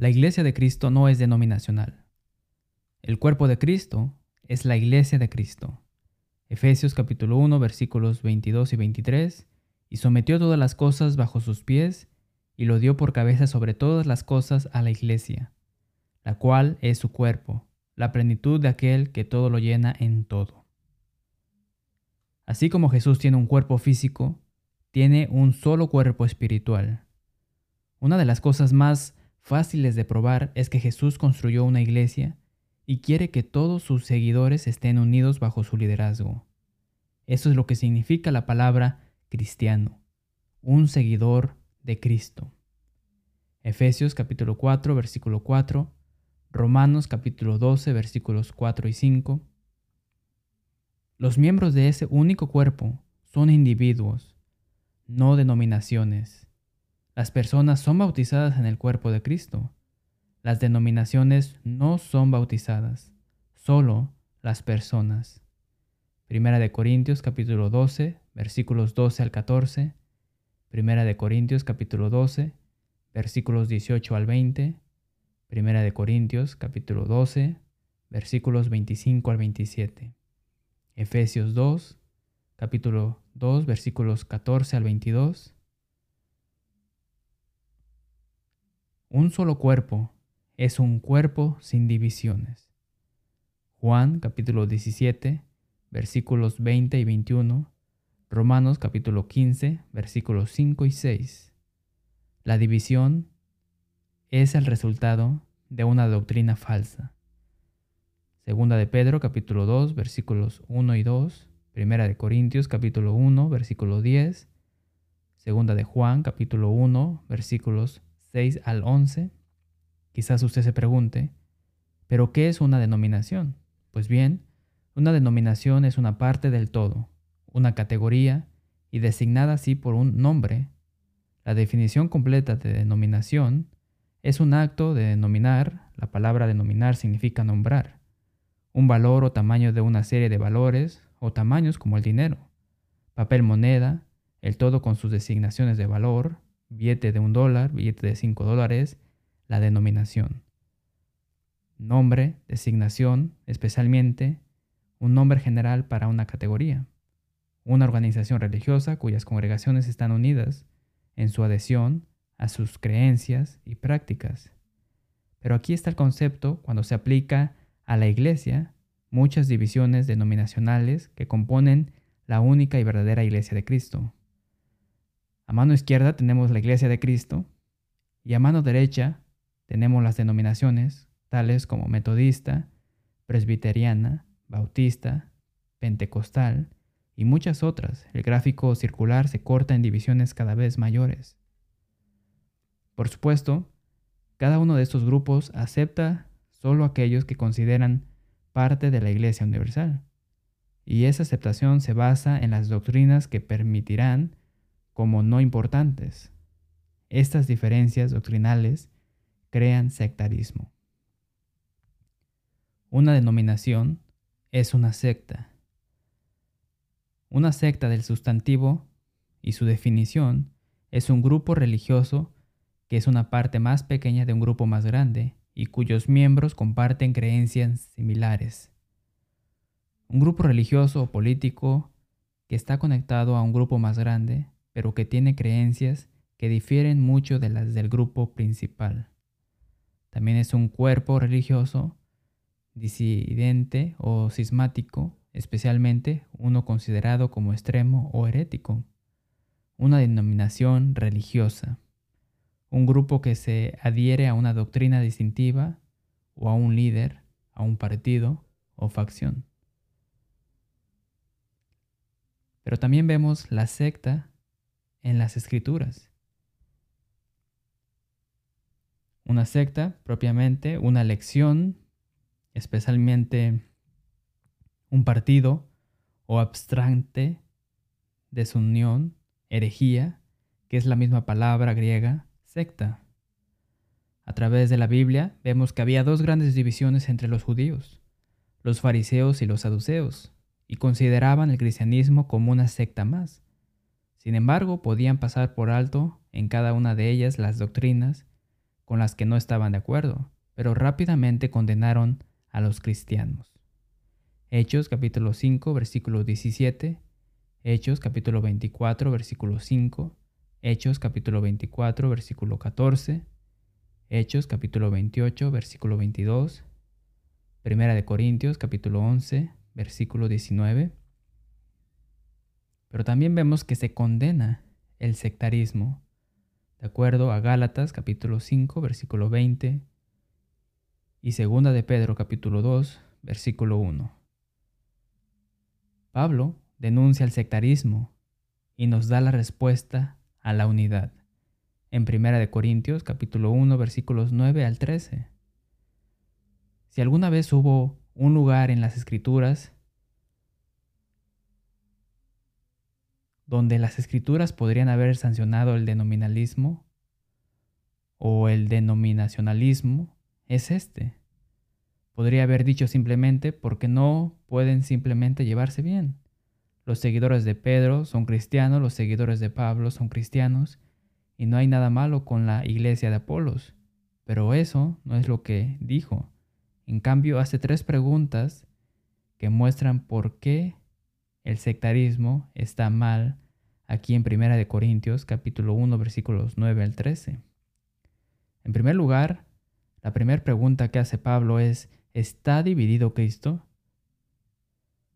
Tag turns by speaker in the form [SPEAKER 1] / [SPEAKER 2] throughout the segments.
[SPEAKER 1] La iglesia de Cristo no es denominacional. El cuerpo de Cristo es la iglesia de Cristo. Efesios capítulo 1 versículos 22 y 23, y sometió todas las cosas bajo sus pies, y lo dio por cabeza sobre todas las cosas a la iglesia, la cual es su cuerpo, la plenitud de aquel que todo lo llena en todo. Así como Jesús tiene un cuerpo físico, tiene un solo cuerpo espiritual. Una de las cosas más fáciles de probar es que Jesús construyó una iglesia y quiere que todos sus seguidores estén unidos bajo su liderazgo. Eso es lo que significa la palabra cristiano, un seguidor de Cristo. Efesios capítulo 4 versículo 4, Romanos capítulo 12 versículos 4 y 5. Los miembros de ese único cuerpo son individuos, no denominaciones. Las personas son bautizadas en el cuerpo de Cristo. Las denominaciones no son bautizadas, solo las personas. Primera de Corintios capítulo 12, versículos 12 al 14. Primera de Corintios capítulo 12, versículos 18 al 20. Primera de Corintios capítulo 12, versículos 25 al 27. Efesios 2, capítulo 2, versículos 14 al 22. Un solo cuerpo es un cuerpo sin divisiones. Juan capítulo 17, versículos 20 y 21. Romanos capítulo 15, versículos 5 y 6. La división es el resultado de una doctrina falsa. Segunda de Pedro capítulo 2, versículos 1 y 2. Primera de Corintios capítulo 1, versículo 10. Segunda de Juan capítulo 1, versículos 6 al 11, quizás usted se pregunte, ¿pero qué es una denominación? Pues bien, una denominación es una parte del todo, una categoría y designada así por un nombre. La definición completa de denominación es un acto de denominar, la palabra denominar significa nombrar, un valor o tamaño de una serie de valores o tamaños como el dinero, papel moneda, el todo con sus designaciones de valor, billete de un dólar, billete de cinco dólares, la denominación. Nombre, designación, especialmente un nombre general para una categoría. Una organización religiosa cuyas congregaciones están unidas en su adhesión a sus creencias y prácticas. Pero aquí está el concepto cuando se aplica a la iglesia muchas divisiones denominacionales que componen la única y verdadera iglesia de Cristo. A mano izquierda tenemos la Iglesia de Cristo y a mano derecha tenemos las denominaciones tales como metodista, presbiteriana, bautista, pentecostal y muchas otras. El gráfico circular se corta en divisiones cada vez mayores. Por supuesto, cada uno de estos grupos acepta solo aquellos que consideran parte de la Iglesia Universal, y esa aceptación se basa en las doctrinas que permitirán como no importantes. Estas diferencias doctrinales crean sectarismo. Una denominación es una secta. Una secta del sustantivo y su definición es un grupo religioso que es una parte más pequeña de un grupo más grande y cuyos miembros comparten creencias similares. Un grupo religioso o político que está conectado a un grupo más grande pero que tiene creencias que difieren mucho de las del grupo principal. También es un cuerpo religioso disidente o cismático, especialmente uno considerado como extremo o herético. Una denominación religiosa. Un grupo que se adhiere a una doctrina distintiva o a un líder, a un partido o facción. Pero también vemos la secta en las escrituras. Una secta, propiamente, una lección, especialmente un partido o abstrante, desunión, herejía, que es la misma palabra griega, secta. A través de la Biblia vemos que había dos grandes divisiones entre los judíos, los fariseos y los saduceos, y consideraban el cristianismo como una secta más. Sin embargo, podían pasar por alto en cada una de ellas las doctrinas con las que no estaban de acuerdo, pero rápidamente condenaron a los cristianos. Hechos capítulo 5 versículo 17, Hechos capítulo 24 versículo 5, Hechos capítulo 24 versículo 14, Hechos capítulo 28 versículo 22, Primera de Corintios capítulo 11 versículo 19. Pero también vemos que se condena el sectarismo, de acuerdo a Gálatas capítulo 5 versículo 20 y segunda de Pedro capítulo 2 versículo 1. Pablo denuncia el sectarismo y nos da la respuesta a la unidad en Primera de Corintios capítulo 1 versículos 9 al 13. Si alguna vez hubo un lugar en las escrituras donde las escrituras podrían haber sancionado el denominalismo o el denominacionalismo, es este. Podría haber dicho simplemente porque no pueden simplemente llevarse bien. Los seguidores de Pedro son cristianos, los seguidores de Pablo son cristianos, y no hay nada malo con la iglesia de Apolos. Pero eso no es lo que dijo. En cambio, hace tres preguntas que muestran por qué el sectarismo está mal aquí en Primera de Corintios capítulo 1 versículos 9 al 13. En primer lugar, la primera pregunta que hace Pablo es, ¿está dividido Cristo?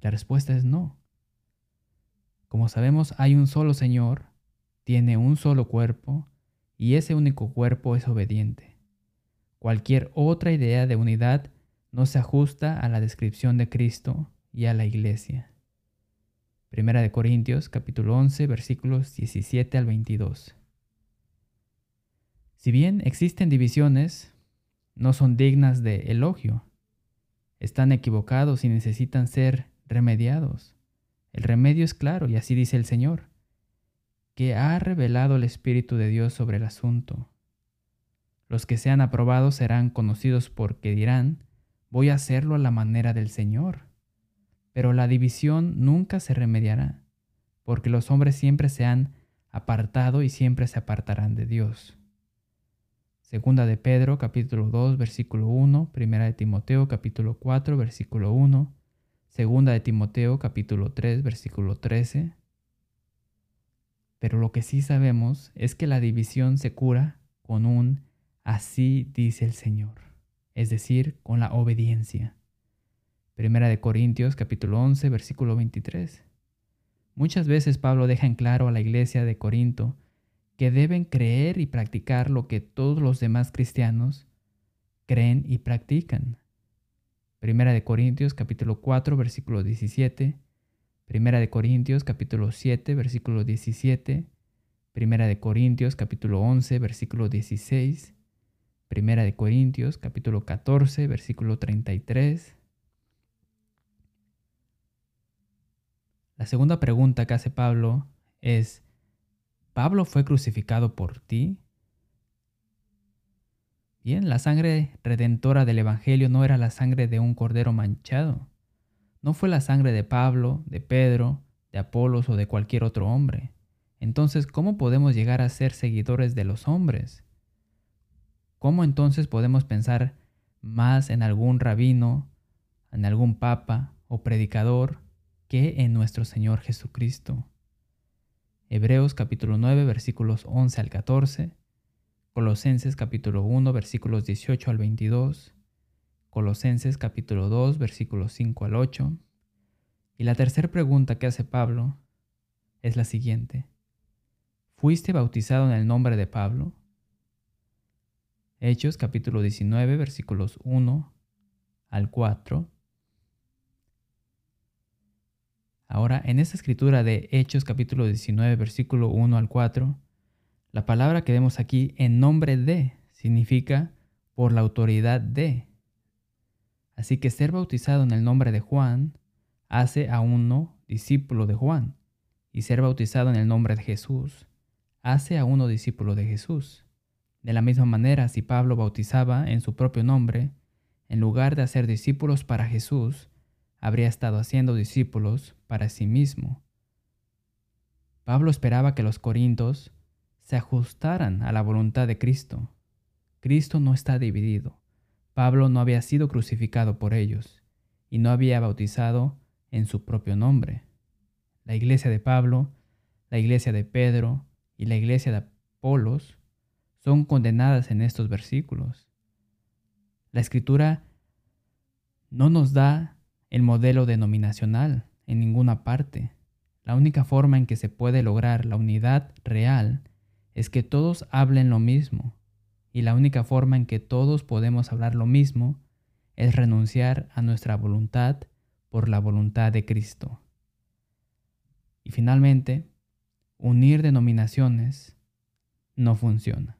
[SPEAKER 1] La respuesta es no. Como sabemos, hay un solo Señor, tiene un solo cuerpo, y ese único cuerpo es obediente. Cualquier otra idea de unidad no se ajusta a la descripción de Cristo y a la iglesia. Primera de Corintios capítulo 11 versículos 17 al 22. Si bien existen divisiones, no son dignas de elogio. Están equivocados y necesitan ser remediados. El remedio es claro y así dice el Señor, que ha revelado el Espíritu de Dios sobre el asunto. Los que sean aprobados serán conocidos porque dirán, voy a hacerlo a la manera del Señor. Pero la división nunca se remediará, porque los hombres siempre se han apartado y siempre se apartarán de Dios. Segunda de Pedro capítulo 2 versículo 1, Primera de Timoteo capítulo 4 versículo 1, Segunda de Timoteo capítulo 3 versículo 13. Pero lo que sí sabemos es que la división se cura con un así dice el Señor es decir, con la obediencia. Primera de Corintios capítulo 11 versículo 23. Muchas veces Pablo deja en claro a la iglesia de Corinto que deben creer y practicar lo que todos los demás cristianos creen y practican. Primera de Corintios capítulo 4 versículo 17, Primera de Corintios capítulo 7 versículo 17, Primera de Corintios capítulo 11 versículo 16, Primera de Corintios, capítulo 14, versículo 33. La segunda pregunta que hace Pablo es, ¿Pablo fue crucificado por ti? Bien, la sangre redentora del Evangelio no era la sangre de un cordero manchado. No fue la sangre de Pablo, de Pedro, de Apolos o de cualquier otro hombre. Entonces, ¿cómo podemos llegar a ser seguidores de los hombres? ¿Cómo entonces podemos pensar más en algún rabino, en algún papa o predicador que en nuestro Señor Jesucristo? Hebreos capítulo 9 versículos 11 al 14, Colosenses capítulo 1 versículos 18 al 22, Colosenses capítulo 2 versículos 5 al 8. Y la tercera pregunta que hace Pablo es la siguiente. ¿Fuiste bautizado en el nombre de Pablo? Hechos capítulo 19 versículos 1 al 4. Ahora, en esta escritura de Hechos capítulo 19 versículo 1 al 4, la palabra que vemos aquí en nombre de significa por la autoridad de. Así que ser bautizado en el nombre de Juan hace a uno discípulo de Juan, y ser bautizado en el nombre de Jesús hace a uno discípulo de Jesús. De la misma manera, si Pablo bautizaba en su propio nombre, en lugar de hacer discípulos para Jesús, habría estado haciendo discípulos para sí mismo. Pablo esperaba que los corintos se ajustaran a la voluntad de Cristo, Cristo no está dividido. Pablo no había sido crucificado por ellos y no había bautizado en su propio nombre. La iglesia de Pablo, la iglesia de Pedro y la iglesia de Apolos son condenadas en estos versículos. La escritura no nos da el modelo denominacional en ninguna parte. La única forma en que se puede lograr la unidad real es que todos hablen lo mismo, y la única forma en que todos podemos hablar lo mismo es renunciar a nuestra voluntad por la voluntad de Cristo. Y finalmente, unir denominaciones no funciona.